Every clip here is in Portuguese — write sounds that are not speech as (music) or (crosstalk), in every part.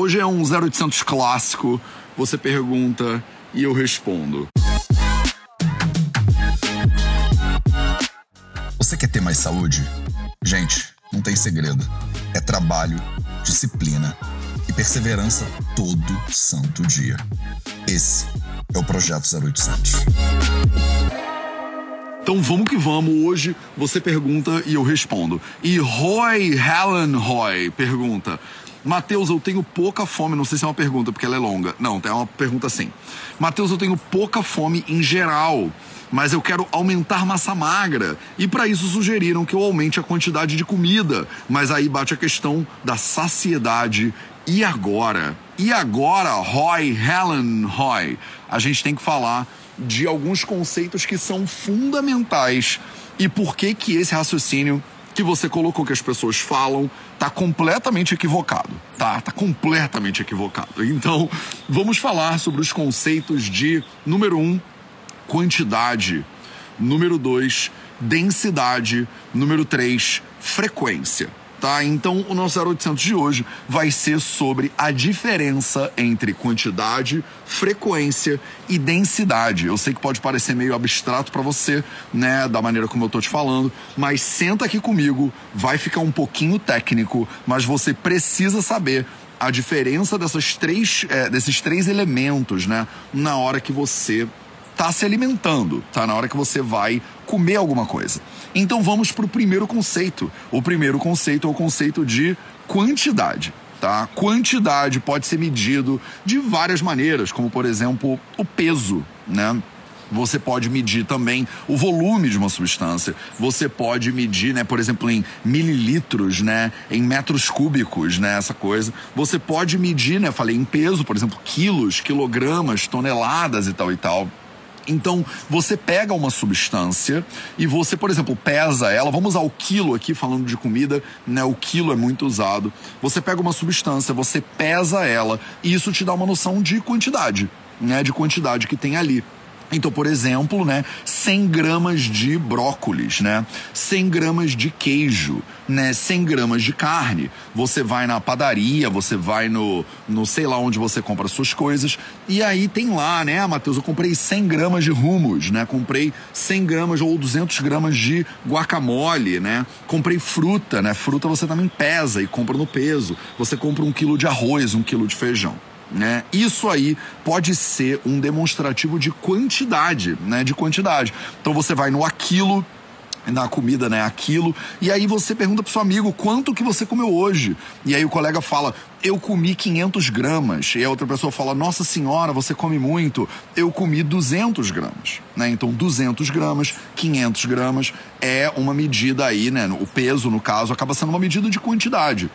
Hoje é um 0800 clássico. Você pergunta e eu respondo. Você quer ter mais saúde? Gente, não tem segredo. É trabalho, disciplina e perseverança todo santo dia. Esse é o Projeto 0800. Então vamos que vamos. Hoje você pergunta e eu respondo. E Roy Helen Roy pergunta: Mateus, eu tenho pouca fome. Não sei se é uma pergunta, porque ela é longa. Não, é uma pergunta assim. Mateus, eu tenho pouca fome em geral, mas eu quero aumentar massa magra. E para isso sugeriram que eu aumente a quantidade de comida. Mas aí bate a questão da saciedade. E agora? E agora, Roy, Helen Roy? A gente tem que falar de alguns conceitos que são fundamentais e por que que esse raciocínio que você colocou que as pessoas falam tá completamente equivocado, tá? Tá completamente equivocado. Então, vamos falar sobre os conceitos de número um, quantidade, número dois, densidade, número três, frequência tá? Então o nosso 0800 de hoje vai ser sobre a diferença entre quantidade, frequência e densidade. Eu sei que pode parecer meio abstrato para você, né, da maneira como eu tô te falando, mas senta aqui comigo, vai ficar um pouquinho técnico, mas você precisa saber a diferença dessas três, é, desses três elementos, né, na hora que você tá se alimentando, tá? Na hora que você vai comer alguma coisa. Então vamos para o primeiro conceito. O primeiro conceito é o conceito de quantidade. Tá? Quantidade pode ser medido de várias maneiras, como por exemplo o peso, né? Você pode medir também o volume de uma substância. Você pode medir, né, por exemplo, em mililitros, né, em metros cúbicos, né, essa coisa. Você pode medir, né, falei em peso, por exemplo, quilos, quilogramas, toneladas e tal e tal. Então, você pega uma substância e você, por exemplo, pesa ela. Vamos usar o quilo aqui, falando de comida, né? O quilo é muito usado. Você pega uma substância, você pesa ela e isso te dá uma noção de quantidade, né? De quantidade que tem ali. Então, por exemplo, né, 100 gramas de brócolis, né, 100 gramas de queijo, né, 100 gramas de carne. Você vai na padaria, você vai no, no sei lá onde você compra suas coisas, e aí tem lá, né, ah, Matheus, eu comprei 100 gramas de hummus, né, comprei 100 gramas ou 200 gramas de guacamole, né, comprei fruta, né, fruta você também pesa e compra no peso. Você compra um quilo de arroz, um quilo de feijão. Né? Isso aí pode ser um demonstrativo de quantidade, né? De quantidade. Então você vai no aquilo na comida, né, aquilo, e aí você pergunta pro seu amigo quanto que você comeu hoje, e aí o colega fala, eu comi 500 gramas, e a outra pessoa fala, nossa senhora, você come muito, eu comi 200 gramas, né, então 200 gramas, 500 gramas é uma medida aí, né, o peso no caso acaba sendo uma medida de quantidade.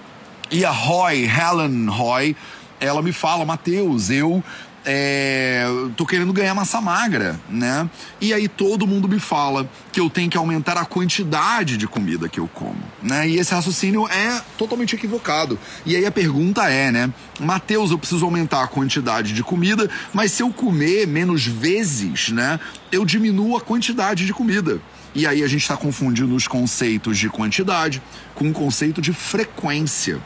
E a Roy, Helen Roy, ela me fala, Matheus, eu é, tô querendo ganhar massa magra, né? E aí todo mundo me fala que eu tenho que aumentar a quantidade de comida que eu como, né? E esse raciocínio é totalmente equivocado. E aí a pergunta é, né? Mateus, eu preciso aumentar a quantidade de comida, mas se eu comer menos vezes, né? Eu diminuo a quantidade de comida. E aí a gente está confundindo os conceitos de quantidade com o conceito de frequência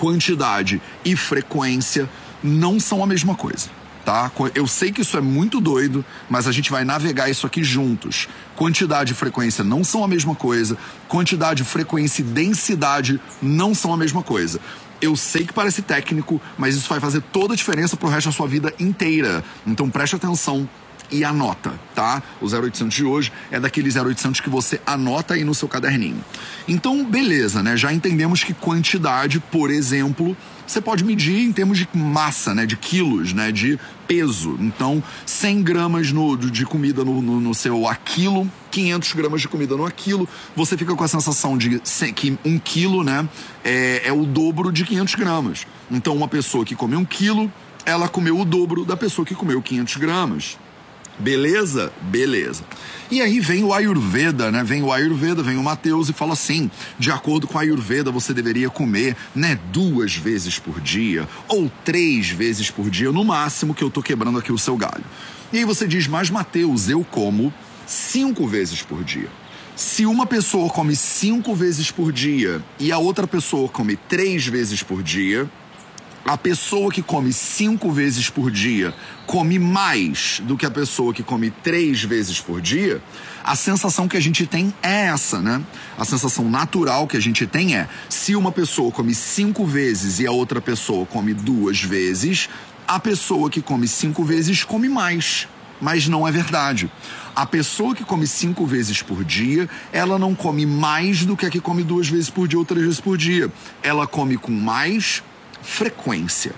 quantidade e frequência não são a mesma coisa. Tá? Eu sei que isso é muito doido, mas a gente vai navegar isso aqui juntos. Quantidade e frequência não são a mesma coisa. Quantidade, frequência e densidade não são a mesma coisa. Eu sei que parece técnico, mas isso vai fazer toda a diferença pro resto da sua vida inteira. Então preste atenção e anota, tá? O 0800 de hoje é daquele 0800 que você anota aí no seu caderninho. Então, beleza, né? Já entendemos que quantidade, por exemplo, você pode medir em termos de massa, né? De quilos, né? De peso. Então, 100 gramas no, de comida no, no, no seu aquilo, 500 gramas de comida no aquilo, você fica com a sensação de que um quilo, né? É, é o dobro de 500 gramas. Então, uma pessoa que come um quilo, ela comeu o dobro da pessoa que comeu 500 gramas. Beleza? Beleza. E aí vem o Ayurveda, né? Vem o Ayurveda, vem o Mateus e fala assim: de acordo com o Ayurveda, você deveria comer, né, duas vezes por dia ou três vezes por dia, no máximo que eu tô quebrando aqui o seu galho. E aí você diz: mas Mateus, eu como cinco vezes por dia. Se uma pessoa come cinco vezes por dia e a outra pessoa come três vezes por dia, a pessoa que come cinco vezes por dia come mais do que a pessoa que come três vezes por dia, a sensação que a gente tem é essa, né? A sensação natural que a gente tem é: se uma pessoa come cinco vezes e a outra pessoa come duas vezes, a pessoa que come cinco vezes come mais. Mas não é verdade. A pessoa que come cinco vezes por dia, ela não come mais do que a que come duas vezes por dia ou três vezes por dia. Ela come com mais frequência.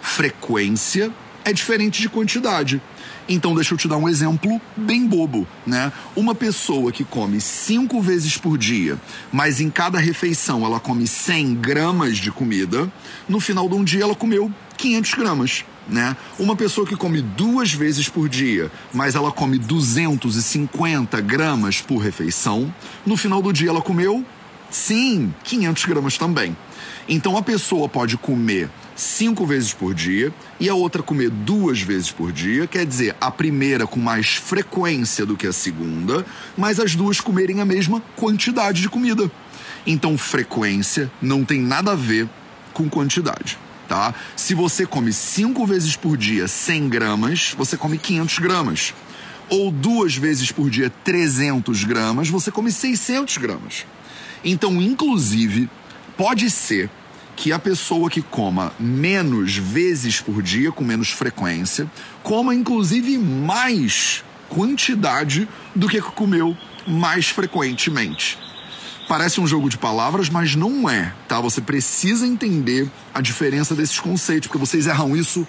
Frequência é diferente de quantidade. Então, deixa eu te dar um exemplo bem bobo, né? Uma pessoa que come cinco vezes por dia, mas em cada refeição ela come 100 gramas de comida, no final de um dia ela comeu 500 gramas. Né? Uma pessoa que come duas vezes por dia, mas ela come 250 gramas por refeição, no final do dia ela comeu, sim, 500 gramas também. Então a pessoa pode comer cinco vezes por dia e a outra comer duas vezes por dia, quer dizer, a primeira com mais frequência do que a segunda, mas as duas comerem a mesma quantidade de comida. Então, frequência não tem nada a ver com quantidade. Tá? Se você come cinco vezes por dia 100 gramas, você come 500 gramas. Ou duas vezes por dia 300 gramas, você come 600 gramas. Então, inclusive, pode ser que a pessoa que coma menos vezes por dia, com menos frequência, coma inclusive mais quantidade do que comeu mais frequentemente. Parece um jogo de palavras, mas não é, tá? Você precisa entender a diferença desses conceitos, porque vocês erram isso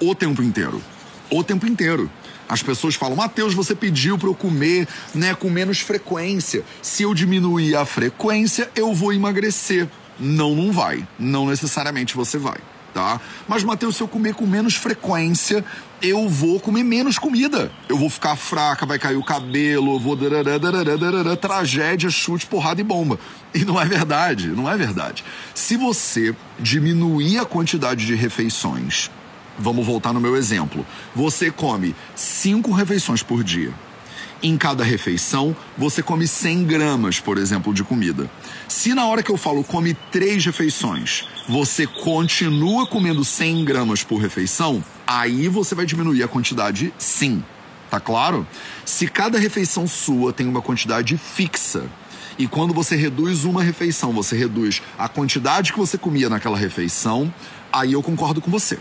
o tempo inteiro. O tempo inteiro. As pessoas falam, Mateus, você pediu para eu comer né, com menos frequência. Se eu diminuir a frequência, eu vou emagrecer. Não, não vai. Não necessariamente você vai, tá? Mas, Matheus, se eu comer com menos frequência, eu vou comer menos comida. Eu vou ficar fraca, vai cair o cabelo, vou. Tragédia, chute, porrada e bomba. E não é verdade, não é verdade. Se você diminuir a quantidade de refeições, vamos voltar no meu exemplo. Você come cinco refeições por dia em cada refeição, você come 100 gramas, por exemplo, de comida. Se na hora que eu falo come três refeições, você continua comendo 100 gramas por refeição, aí você vai diminuir a quantidade sim. Tá claro? Se cada refeição sua tem uma quantidade fixa, e quando você reduz uma refeição, você reduz a quantidade que você comia naquela refeição, aí eu concordo com você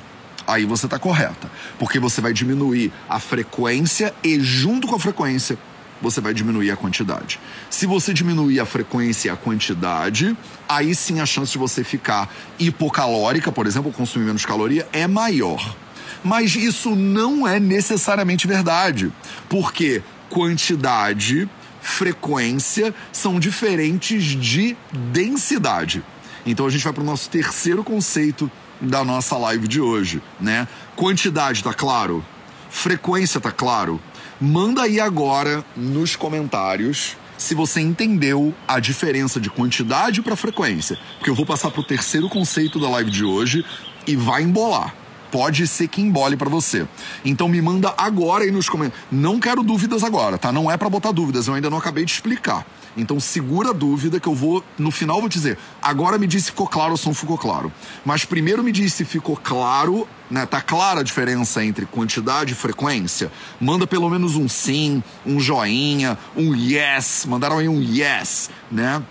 aí você está correta. Porque você vai diminuir a frequência e, junto com a frequência, você vai diminuir a quantidade. Se você diminuir a frequência e a quantidade, aí sim a chance de você ficar hipocalórica, por exemplo, consumir menos caloria, é maior. Mas isso não é necessariamente verdade, porque quantidade, frequência são diferentes de densidade. Então a gente vai para o nosso terceiro conceito da nossa live de hoje, né? Quantidade, tá claro? Frequência, tá claro? Manda aí agora nos comentários se você entendeu a diferença de quantidade para frequência, porque eu vou passar para o terceiro conceito da live de hoje e vai embolar. Pode ser que embole para você. Então me manda agora aí nos comentários. Não quero dúvidas agora, tá? Não é para botar dúvidas, eu ainda não acabei de explicar. Então segura a dúvida que eu vou, no final vou dizer, agora me diz se ficou claro ou se não ficou claro. Mas primeiro me diz se ficou claro, né? Tá clara a diferença entre quantidade e frequência? Manda pelo menos um sim, um joinha, um yes. Mandaram aí um yes, né?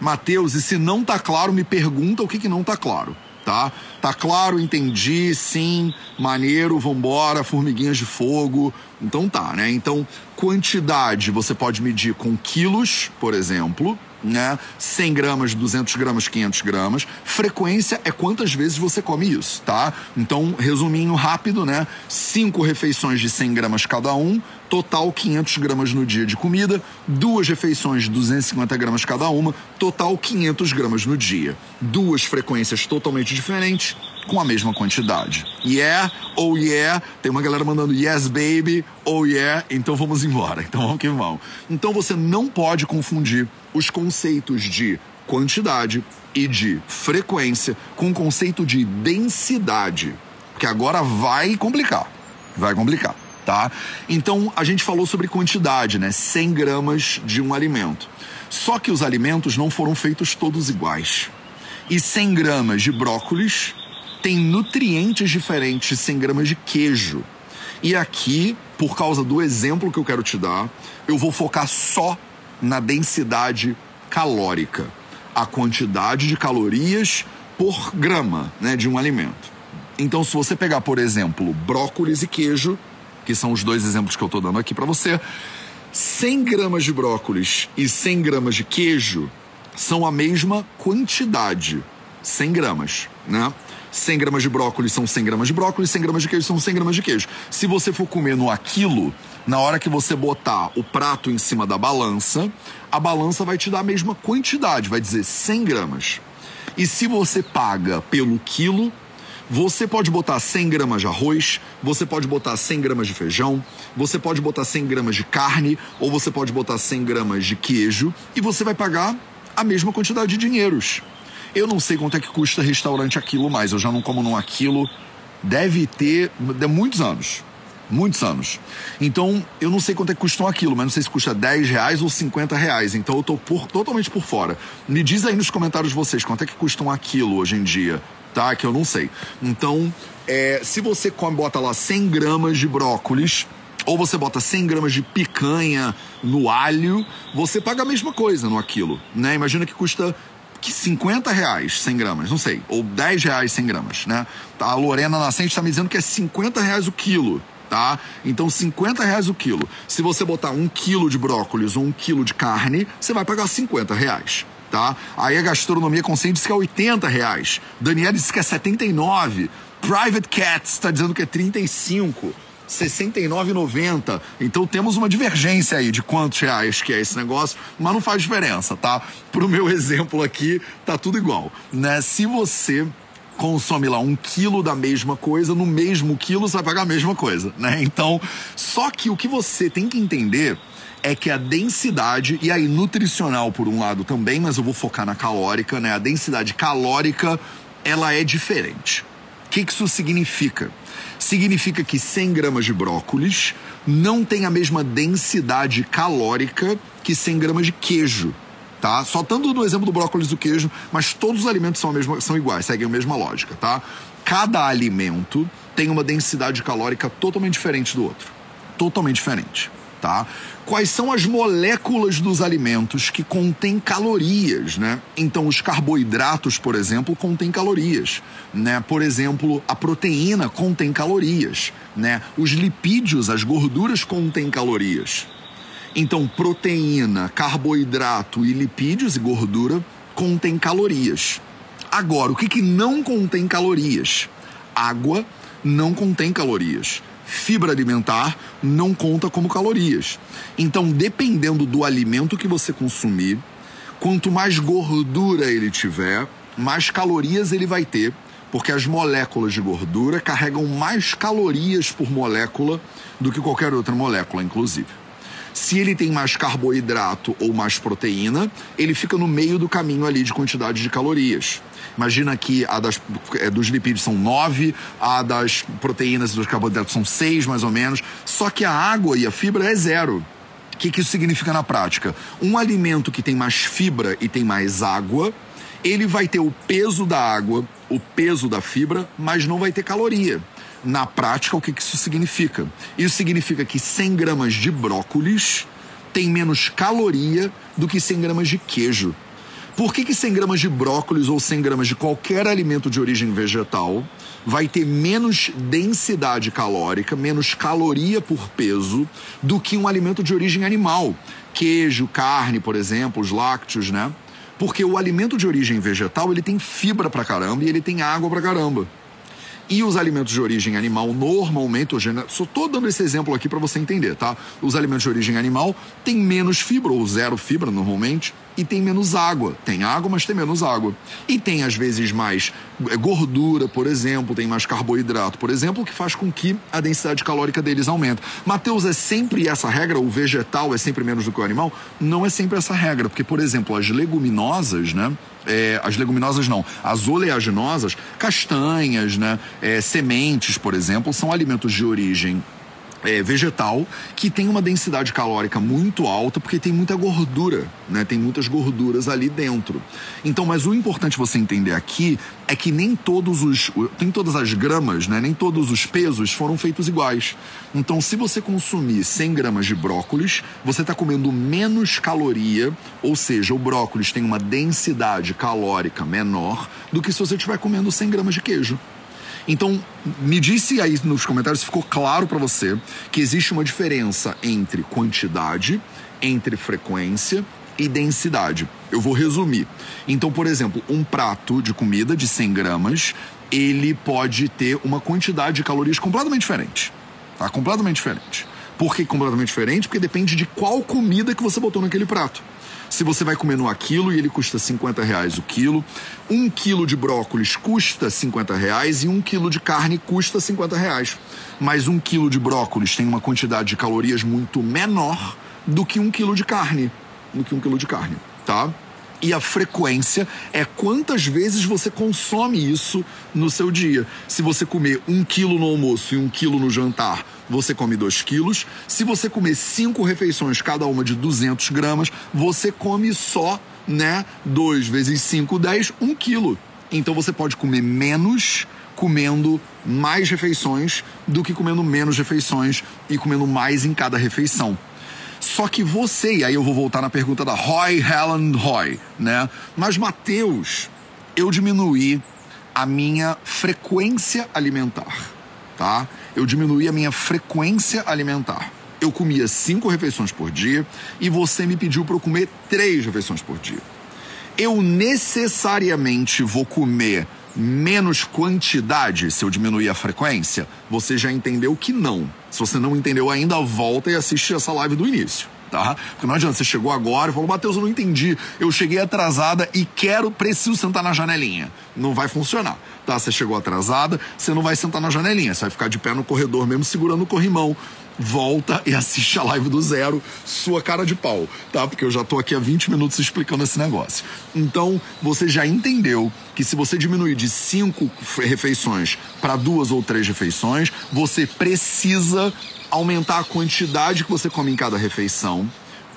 Mateus, e se não tá claro, me pergunta o que, que não tá claro tá? Tá claro, entendi, sim, maneiro, vambora, formiguinhas de fogo. Então tá, né? Então, quantidade você pode medir com quilos, por exemplo, né? 100 gramas, 200 gramas, 500 gramas. Frequência é quantas vezes você come isso, tá? Então, resuminho rápido, né? Cinco refeições de 100 gramas cada um, total 500 gramas no dia de comida. Duas refeições de 250 gramas cada uma, total 500 gramas no dia. Duas frequências totalmente diferentes, com a mesma quantidade. Yeah, oh yeah. Tem uma galera mandando yes, baby, oh yeah. Então vamos embora. (laughs) Então vamos que vamos. Então você não pode confundir os conceitos de quantidade e de frequência com o conceito de densidade. Que agora vai complicar. Vai complicar, tá? Então a gente falou sobre quantidade, né? 100 gramas de um alimento. Só que os alimentos não foram feitos todos iguais. E 100 gramas de brócolis tem nutrientes diferentes 100 gramas de queijo. E aqui, por causa do exemplo que eu quero te dar, eu vou focar só na densidade calórica, a quantidade de calorias por grama né, de um alimento. Então, se você pegar, por exemplo, brócolis e queijo, que são os dois exemplos que eu estou dando aqui para você, 100 gramas de brócolis e 100 gramas de queijo são a mesma quantidade, 100 gramas, né? 100 gramas de brócolis são 100 gramas de brócolis, 100 gramas de queijo são 100 gramas de queijo. Se você for comer no aquilo, na hora que você botar o prato em cima da balança, a balança vai te dar a mesma quantidade, vai dizer 100 gramas. E se você paga pelo quilo, você pode botar 100 gramas de arroz, você pode botar 100 gramas de feijão, você pode botar 100 gramas de carne, ou você pode botar 100 gramas de queijo, e você vai pagar a mesma quantidade de dinheiros. Eu não sei quanto é que custa restaurante aquilo mais, eu já não como num aquilo, deve ter de muitos anos. Muitos anos. Então, eu não sei quanto é que custam aquilo, mas não sei se custa 10 reais ou 50 reais. Então, eu tô por, totalmente por fora. Me diz aí nos comentários vocês quanto é que custam aquilo hoje em dia tá? Que eu não sei. Então, é, se você come, bota lá 100 gramas de brócolis, ou você bota 100 gramas de picanha no alho, você paga a mesma coisa no aquilo, né? Imagina que custa que 50 reais 100 gramas, não sei, ou 10 reais 100 gramas, né? A Lorena Nascente está me dizendo que é 50 reais o quilo, tá? Então 50 reais o quilo. Se você botar um quilo de brócolis ou um quilo de carne, você vai pagar 50 reais tá? Aí a gastronomia consciente diz que é 80 reais. Daniela disse que é 79. Private Cats está dizendo que é 35. 69,90. Então temos uma divergência aí de quantos reais que é esse negócio, mas não faz diferença, tá? Pro meu (laughs) exemplo aqui, tá tudo igual, né? Se você consome lá um quilo da mesma coisa, no mesmo quilo você vai pagar a mesma coisa, né? Então, só que o que você tem que entender é que a densidade, e aí nutricional por um lado também, mas eu vou focar na calórica, né? A densidade calórica, ela é diferente. O que, isso significa? Significa que 100 gramas de brócolis não tem a mesma densidade calórica que 100 gramas de queijo, tá? Só dando no exemplo do brócolis e do queijo, mas todos os alimentos são, mesma, são iguais, seguem a mesma lógica, tá? Cada alimento tem uma densidade calórica totalmente diferente do outro. Totalmente diferente tá? Quais são as moléculas dos alimentos que contêm calorias, né? Então, os carboidratos, por exemplo, contêm calorias, né? Por exemplo, a proteína contém calorias, né? Os lipídios, as gorduras contêm calorias. Então, proteína, carboidrato e lipídios e gordura contêm calorias. Agora, o que, que não contém calorias? Água não contém calorias fibra alimentar não conta como calorias. Então, dependendo do alimento que você consumir, quanto mais gordura ele tiver, mais calorias ele vai ter, porque as moléculas de gordura carregam mais calorias por molécula do que qualquer outra molécula, inclusive. Se ele tem mais carboidrato ou mais proteína, ele fica no meio do caminho ali de quantidade de calorias. Imagina que a das, é, dos lipídios são 9, a das proteínas e dos carboidratos são 6, mais ou menos. Só que a água e a fibra é zero. O que, que isso significa na prática? Um alimento que tem mais fibra e tem mais água, ele vai ter o peso da água, o peso da fibra, mas não vai ter caloria. Na prática, o que, isso significa? Isso significa que 100 gramas de brócolis tem menos caloria do que 100 gramas de queijo. Por que, que 100 gramas de brócolis ou 100 gramas de qualquer alimento de origem vegetal vai ter menos densidade calórica, menos caloria por peso do que um alimento de origem animal? Queijo, carne, por exemplo, os lácteos, né? Porque o alimento de origem vegetal, ele tem fibra pra caramba e ele tem água pra caramba. E os alimentos de origem animal, normalmente, eu só estou dando esse exemplo aqui para você entender, tá? Os alimentos de origem animal têm menos fibra, ou zero fibra normalmente, e tem menos água. Tem água, mas tem menos água. E tem às vezes mais é, gordura, por exemplo, tem mais carboidrato, por exemplo, que faz com que a densidade calórica deles aumente. Mateus, é sempre essa regra? O vegetal é sempre menos do que o animal? Não é sempre essa regra, porque, por exemplo, as leguminosas, né? É, as leguminosas não, as oleaginosas, castanhas, né? É, sementes, por exemplo, são alimentos de origem é, vegetal que tem uma densidade calórica muito alta porque tem muita gordura, né? Tem muitas gorduras ali dentro. Então, mas o importante você entender aqui é que nem todos os tem todas as gramas, né? Nem todos os pesos foram feitos iguais. Então, se você consumir 100 gramas de brócolis, você está comendo menos caloria, ou seja, o brócolis tem uma densidade calórica menor do que se você estiver comendo 100 gramas de queijo. Então, me disse aí nos comentários se ficou claro para você que existe uma diferença entre quantidade, entre frequência e densidade. Eu vou resumir. Então, por exemplo, um prato de comida de 100 gramas, ele pode ter uma quantidade de calorias completamente diferente. Tá? Completamente diferente. Por que completamente diferente? Porque depende de qual comida que você botou naquele prato. Se você vai comer no aquilo e ele custa 50 reais o quilo, um quilo de brócolis custa 50 reais e um quilo de carne custa 50 reais. Mas um quilo de brócolis tem uma quantidade de calorias muito menor do que um quilo de carne. Do que um quilo de carne, tá? e a frequência é quantas vezes você consome isso no seu dia. Se você comer um quilo no almoço e um quilo no jantar, você come dois quilos. Se você comer cinco refeições, cada uma de 200 gramas, você come só, né, dois vezes cinco, dez, um quilo. Então você pode comer menos comendo mais refeições do que comendo menos refeições e comendo mais em cada refeição. Só que você, e aí eu vou voltar na pergunta da Roy Helen Roy, né? Mas Mateus, eu diminuí a minha frequência alimentar, tá? Eu diminuí a minha frequência alimentar. Eu comia cinco refeições por dia e você me pediu para eu comer três refeições por dia. Eu necessariamente vou comer menos quantidade se eu diminuir a frequência? Você já entendeu que não. Se você não entendeu ainda, volta e assiste essa live do início. Tá? Porque não adianta, você chegou agora e falou, Matheus, eu não entendi. Eu cheguei atrasada e quero, preciso sentar na janelinha. Não vai funcionar. Tá? Você chegou atrasada, você não vai sentar na janelinha, você vai ficar de pé no corredor mesmo segurando o corrimão volta e assiste a live do zero, sua cara de pau, tá? Porque eu já tô aqui há 20 minutos explicando esse negócio. Então, você já entendeu que se você diminuir de cinco refeições para duas ou três refeições, você precisa aumentar a quantidade que você come em cada refeição,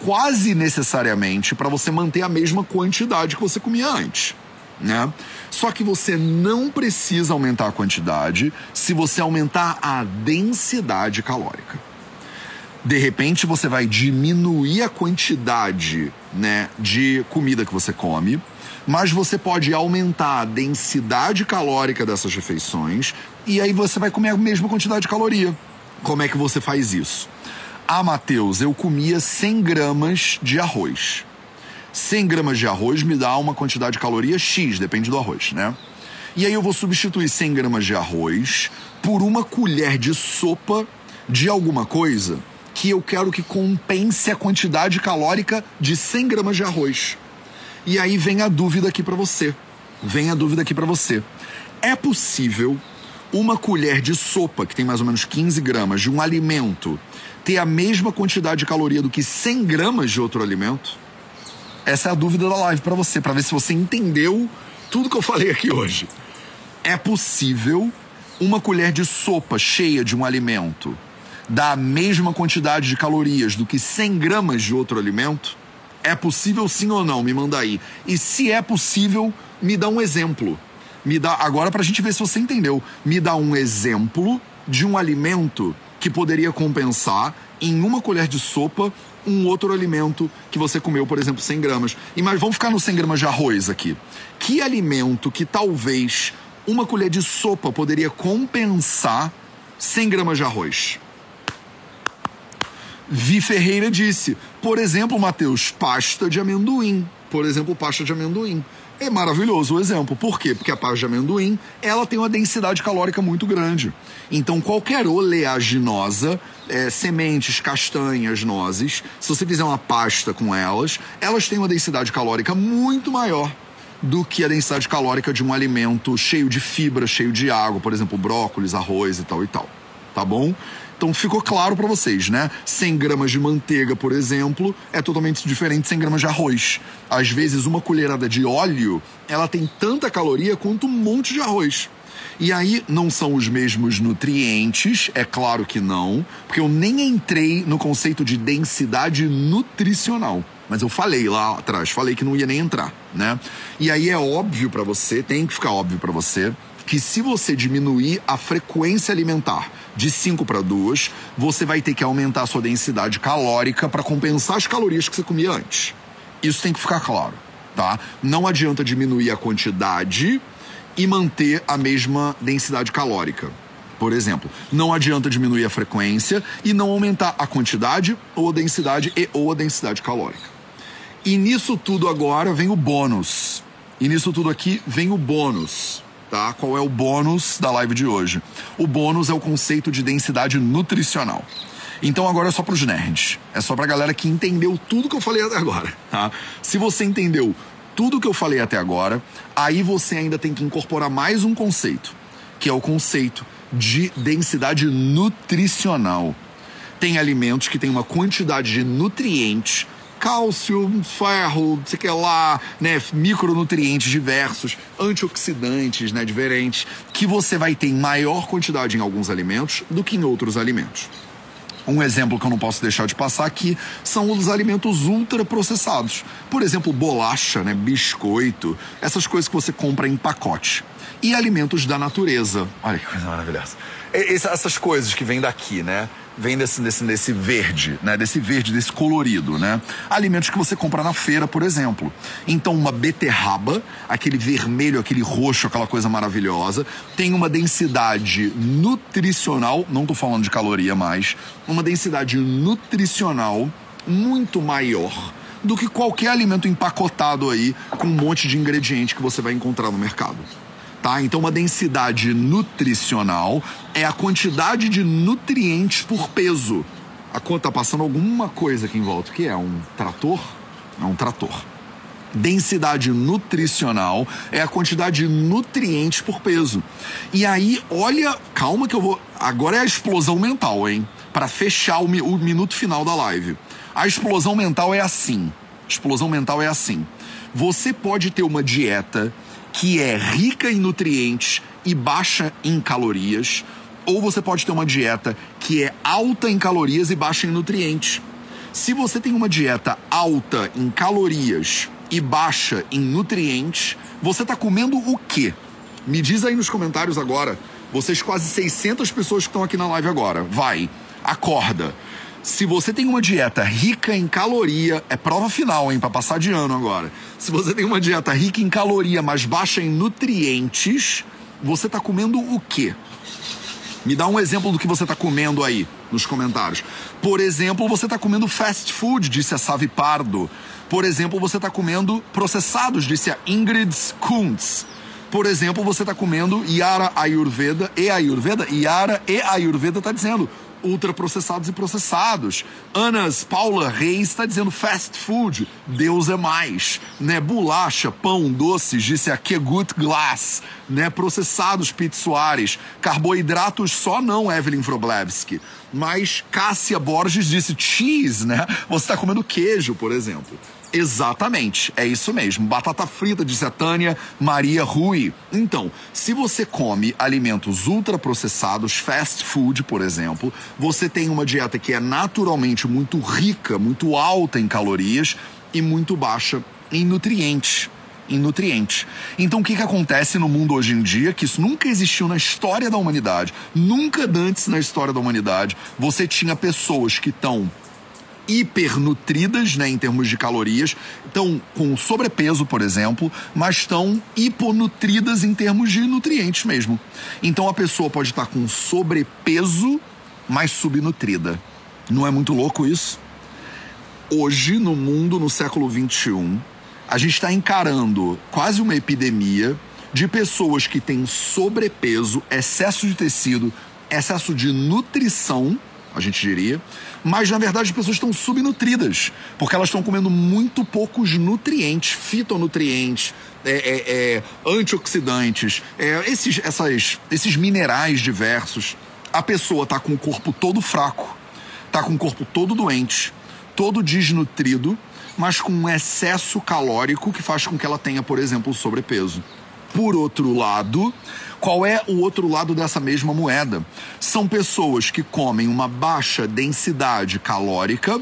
quase necessariamente para você manter a mesma quantidade que você comia antes né? Só que você não precisa aumentar a quantidade se você aumentar a densidade calórica. De repente você vai diminuir a quantidade, né, de comida que você come, mas você pode aumentar a densidade calórica dessas refeições e aí você vai comer a mesma quantidade de caloria. Como é que você faz isso? Ah, Matheus, eu comia 100 gramas de arroz. 100 gramas de arroz me dá uma quantidade de caloria X, depende do arroz, né? E aí eu vou substituir 100 gramas de arroz por uma colher de sopa de alguma coisa que eu quero que compense a quantidade calórica de 100 gramas de arroz. E aí vem a dúvida aqui para você. Vem a dúvida aqui para você. É possível uma colher de sopa, que tem mais ou menos 15 gramas, de um alimento, ter a mesma quantidade de caloria do que 100 gramas de outro alimento? Essa é a dúvida da live para você, para ver se você entendeu tudo que eu falei aqui hoje. É possível uma colher de sopa cheia de um alimento dar a mesma quantidade de calorias do que 100 gramas de outro alimento? É possível sim ou não? Me manda aí. E se é possível, me dá um exemplo. Me dá agora para a gente ver se você entendeu. Me dá um exemplo de um alimento que poderia compensar em uma colher de sopa um outro alimento que você comeu, por exemplo, 100 gramas. E mas vamos ficar no 100 gramas de arroz aqui. Que alimento que talvez uma colher de sopa poderia compensar 100 gramas de arroz? Vi Ferreira disse, por exemplo, Matheus, pasta de amendoim. Por exemplo, pasta de amendoim. É maravilhoso o exemplo. Por quê? Porque a pasta de amendoim, ela tem uma densidade calórica muito grande. Então, qualquer oleaginosa, é, sementes, castanhas, nozes, se você fizer uma pasta com elas, elas têm uma densidade calórica muito maior do que a densidade calórica de um alimento cheio de fibra, cheio de água, por exemplo, brócolis, arroz e tal e tal. Tá bom? Então ficou claro para vocês, né? 100 gramas de manteiga, por exemplo, é totalmente diferente de 100 gramas de arroz. Às vezes, uma colherada de óleo, ela tem tanta caloria quanto um monte de arroz. E aí não são os mesmos nutrientes, é claro que não, porque eu nem entrei no conceito de densidade nutricional. Mas eu falei lá atrás, falei que não ia nem entrar, né? E aí é óbvio para você, tem que ficar óbvio para você, que se você diminuir a frequência alimentar de 5 para 2, você vai ter que aumentar a sua densidade calórica para compensar as calorias que você comia antes. Isso tem que ficar claro, tá? Não adianta diminuir a quantidade e manter a mesma densidade calórica. Por exemplo, não adianta diminuir a frequência e não aumentar a quantidade ou a densidade e ou a densidade calórica. E nisso tudo agora vem o bônus. E nisso tudo aqui vem o bônus. Tá? Qual é o bônus da live de hoje? O bônus é o conceito de densidade nutricional. Então agora é só para os nerds. É só para a galera que entendeu tudo que eu falei até agora. Tá? Se você entendeu tudo que eu falei até agora, aí você ainda tem que incorporar mais um conceito, que é o conceito de densidade nutricional. Tem alimentos que têm uma quantidade de nutrientes, cálcio, ferro, sei que lá, né, micronutrientes diversos, antioxidantes, né, diferentes, que você vai ter em maior quantidade em alguns alimentos do que em outros alimentos. Um exemplo que eu não posso deixar de passar aqui são os alimentos ultraprocessados. Por exemplo, bolacha, né, biscoito, essas coisas que você compra em pacote. E alimentos da natureza. Olha que coisa maravilhosa. Essas coisas que vêm daqui, né? vem desse, desse, desse verde, né? Desse verde, desse colorido, né? Alimentos que você compra na feira, por exemplo. Então, uma beterraba, aquele vermelho, aquele roxo, aquela coisa maravilhosa, tem uma densidade nutricional, não tô falando de caloria mais, uma densidade nutricional muito maior do que qualquer alimento empacotado aí com um monte de ingrediente que você vai encontrar no mercado tá? Então, uma densidade nutricional é a quantidade de nutrientes por peso. A conta tá passando alguma coisa aqui em volta. Que é? Um trator? É um trator. Densidade nutricional é a quantidade de nutrientes por peso. E aí, olha, calma que eu vou. Agora é a explosão mental, hein? Para fechar o, o minuto final da live. A explosão mental é assim. Explosão mental é assim. Você pode ter uma dieta que é rica em nutrientes e baixa em calorias, ou você pode ter uma dieta que é alta em calorias e baixa em nutrientes. Se você tem uma dieta alta em calorias e baixa em nutrientes, você está comendo o quê? Me diz aí nos comentários agora. Vocês quase 600 pessoas que estão aqui na live agora. Vai, acorda. Se você tem uma dieta rica em caloria, é prova final, hein, para passar de ano agora. Se você tem uma dieta rica em caloria, mas baixa em nutrientes, você está comendo o quê? Me dá um exemplo do que você está comendo aí nos comentários. Por exemplo, você está comendo fast food, disse a Savi Pardo. Por exemplo, você está comendo processados, disse a Ingrid Kuntz. Por exemplo, você está comendo Yara Ayurveda e Ayurveda. Yara e Ayurveda está dizendo ultraprocessados e processados. Anas Paula Reis está dizendo fast food, Deus é mais, né? Bolacha, pão, doces, disse a Kegut Glass, né? Processados, Pete Soares, carboidratos só não, Evelyn Vroblewski. Mas Cássia Borges disse cheese, né? Você está comendo queijo, por exemplo. Exatamente, é isso mesmo. Batata frita, disse a Tânia Maria Rui. Então, se você come alimentos ultraprocessados, fast food, por exemplo, você tem uma dieta que é naturalmente muito rica, muito alta em calorias e muito baixa em nutrientes em nutrientes. Então o que, que acontece no mundo hoje em dia, que isso nunca existiu na história da humanidade, nunca antes na história da humanidade, você tinha pessoas que estão hipernutridas, né, em termos de calorias, estão com sobrepeso, por exemplo, mas estão hiponutridas em termos de nutrientes mesmo. Então a pessoa pode estar com sobrepeso, mas subnutrida. Não é muito louco isso? Hoje, no mundo, no século 21, a gente está encarando quase uma epidemia de pessoas que têm sobrepeso, excesso de tecido, excesso de nutrição a gente diria. Mas na verdade as pessoas estão subnutridas, porque elas estão comendo muito poucos nutrientes, fitonutrientes, é, é, é, antioxidantes, é, esses, essas, esses minerais diversos. A pessoa está com o corpo todo fraco, está com o corpo todo doente, todo desnutrido, mas com um excesso calórico que faz com que ela tenha, por exemplo, sobrepeso. Por outro lado, Qual é o outro lado dessa mesma moeda? São pessoas que comem uma baixa densidade calórica,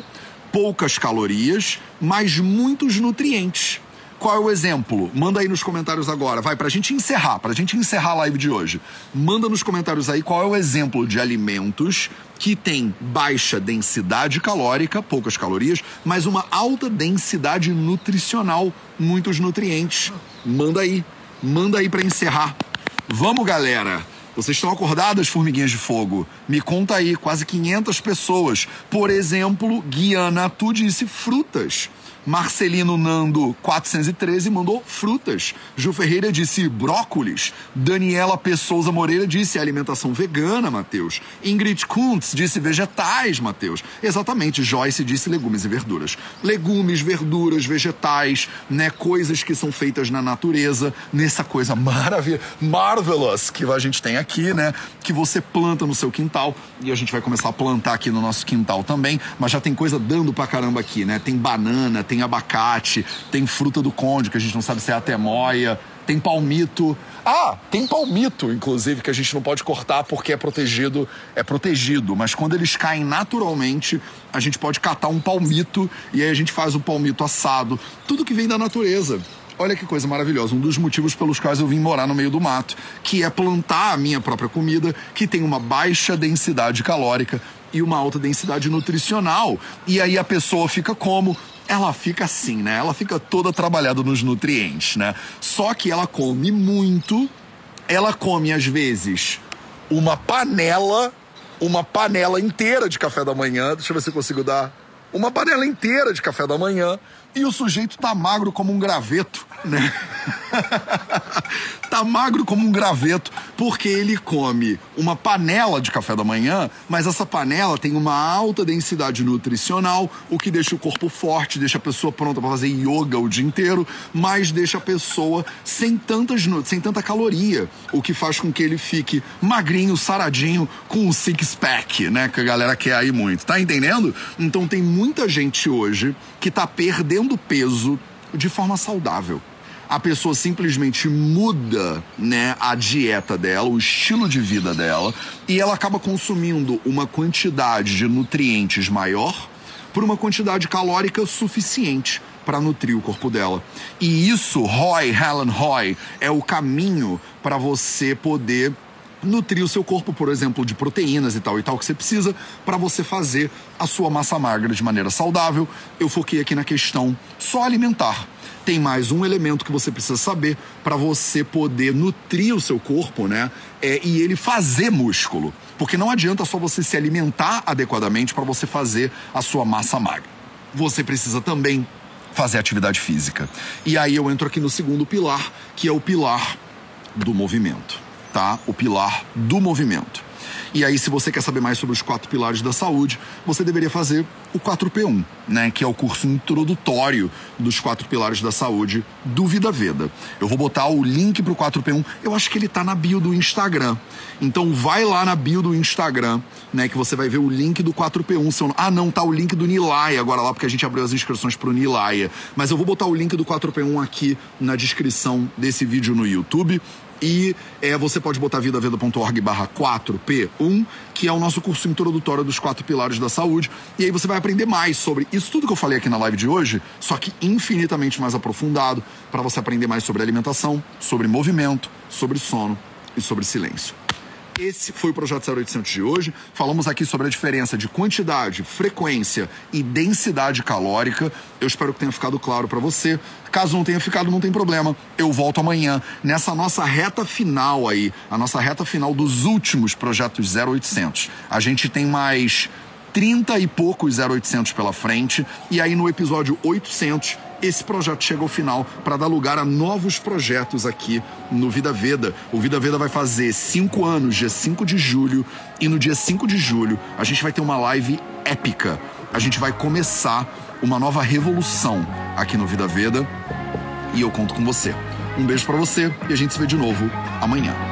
poucas calorias, mas muitos nutrientes. Qual é o exemplo? Manda aí nos comentários agora. Vai, pra gente encerrar, pra gente encerrar a live de hoje. Manda nos comentários aí qual é o exemplo de alimentos que tem baixa densidade calórica, poucas calorias, mas uma alta densidade nutricional, muitos nutrientes. Manda aí. Manda aí para encerrar. Vamos, galera! Vocês estão acordadas, formiguinhas de fogo? Me conta aí, quase 500 pessoas. Por exemplo, Guiana, tu disse frutas. Marcelino Nando 413 mandou frutas. Ju Ferreira disse brócolis. Daniela Pessouza Moreira disse alimentação vegana, Matheus. Ingrid Kuntz disse vegetais, Matheus. Exatamente, Joyce disse legumes e verduras. Legumes, verduras, vegetais, né? Coisas que são feitas na natureza, nessa coisa maravilhosa, marvelous que a gente tem aqui, né? Que você planta no seu quintal e a gente vai começar a plantar aqui no nosso quintal também, mas já tem coisa dando pra caramba aqui, né? Tem banana, tem abacate, tem fruta do conde, que a gente não sabe se é atemoia, tem palmito. Ah, tem palmito, inclusive, que a gente não pode cortar porque é protegido, é protegido, mas quando eles caem naturalmente, a gente pode catar um palmito e aí a gente faz o palmito assado. Tudo que vem da natureza. Olha que coisa maravilhosa, um dos motivos pelos quais eu vim morar no meio do mato, que é plantar a minha própria comida, que tem uma baixa densidade calórica e uma alta densidade nutricional. E aí a pessoa fica como? ela fica assim, né? Ela fica toda trabalhada nos nutrientes, né? Só que ela come muito, ela come às vezes uma panela, uma panela inteira de café da manhã. Deixa eu ver se eu consigo dar. Uma panela inteira de café da manhã e o sujeito tá magro como um graveto, né? (laughs) tá magro como um graveto, porque ele come uma panela de café da manhã, mas essa panela tem uma alta densidade nutricional, o que deixa o corpo forte, deixa a pessoa pronta para fazer yoga o dia inteiro, mas deixa a pessoa sem tantas sem tanta caloria, o que faz com que ele fique magrinho, saradinho, com um six pack, né, que a galera quer aí muito. Tá entendendo? Então tem muita gente hoje que tá perdendo peso de forma saudável a pessoa simplesmente muda, né, a dieta dela, o estilo de vida dela, e ela acaba consumindo uma quantidade de nutrientes maior por uma quantidade calórica suficiente para nutrir o corpo dela. E isso, Roy, Helen Roy, é o caminho para você poder nutrir o seu corpo, por exemplo, de proteínas e tal e tal que você precisa para você fazer a sua massa magra de maneira saudável. Eu foquei aqui na questão só alimentar tem mais um elemento que você precisa saber para você poder nutrir o seu corpo, né? É, e ele fazer músculo. Porque não adianta só você se alimentar adequadamente para você fazer a sua massa magra. Você precisa também fazer atividade física. E aí eu entro aqui no segundo pilar, que é o pilar do movimento, tá? O pilar do movimento. E aí, se você quer saber mais sobre os quatro pilares da saúde, você deveria fazer o 4P1, né? Que é o curso introdutório dos quatro pilares da saúde do Vida Veda. Eu vou botar o link pro 4P1. Eu acho que ele tá na bio do Instagram. Então vai lá na bio do Instagram, né? Que você vai ver o link do 4P1. Seu... Ah, não, tá o link do Nilaya agora lá, porque a gente abriu as inscrições pro Nilaya. Mas eu vou botar o link do 4P1 aqui na descrição desse vídeo no YouTube. E é, você pode botar vidaveda.org barra 4P1, que é o nosso curso introdutório dos quatro pilares da saúde. E aí você vai aprender mais sobre isso tudo que eu falei aqui na live de hoje, só que infinitamente mais aprofundado, para você aprender mais sobre alimentação, sobre movimento, sobre sono e sobre silêncio. Esse foi o Projeto 0800 de hoje. Falamos aqui sobre a diferença de quantidade, frequência e densidade calórica. Eu espero que tenha ficado claro para você. Caso não tenha ficado, não tem problema. Eu volto amanhã nessa nossa reta final aí, a nossa reta final dos últimos projetos 0800. A gente tem mais 30 e poucos 0800 pela frente e aí no episódio 800 esse projeto chega ao final para dar lugar a novos projetos aqui no Vida Veda. O Vida Veda vai fazer cinco anos, dia 5 de julho, e no dia 5 de julho a gente vai ter uma live épica. A gente vai começar uma nova revolução aqui no Vida Veda e eu conto com você. Um beijo para você e a gente se vê de novo amanhã.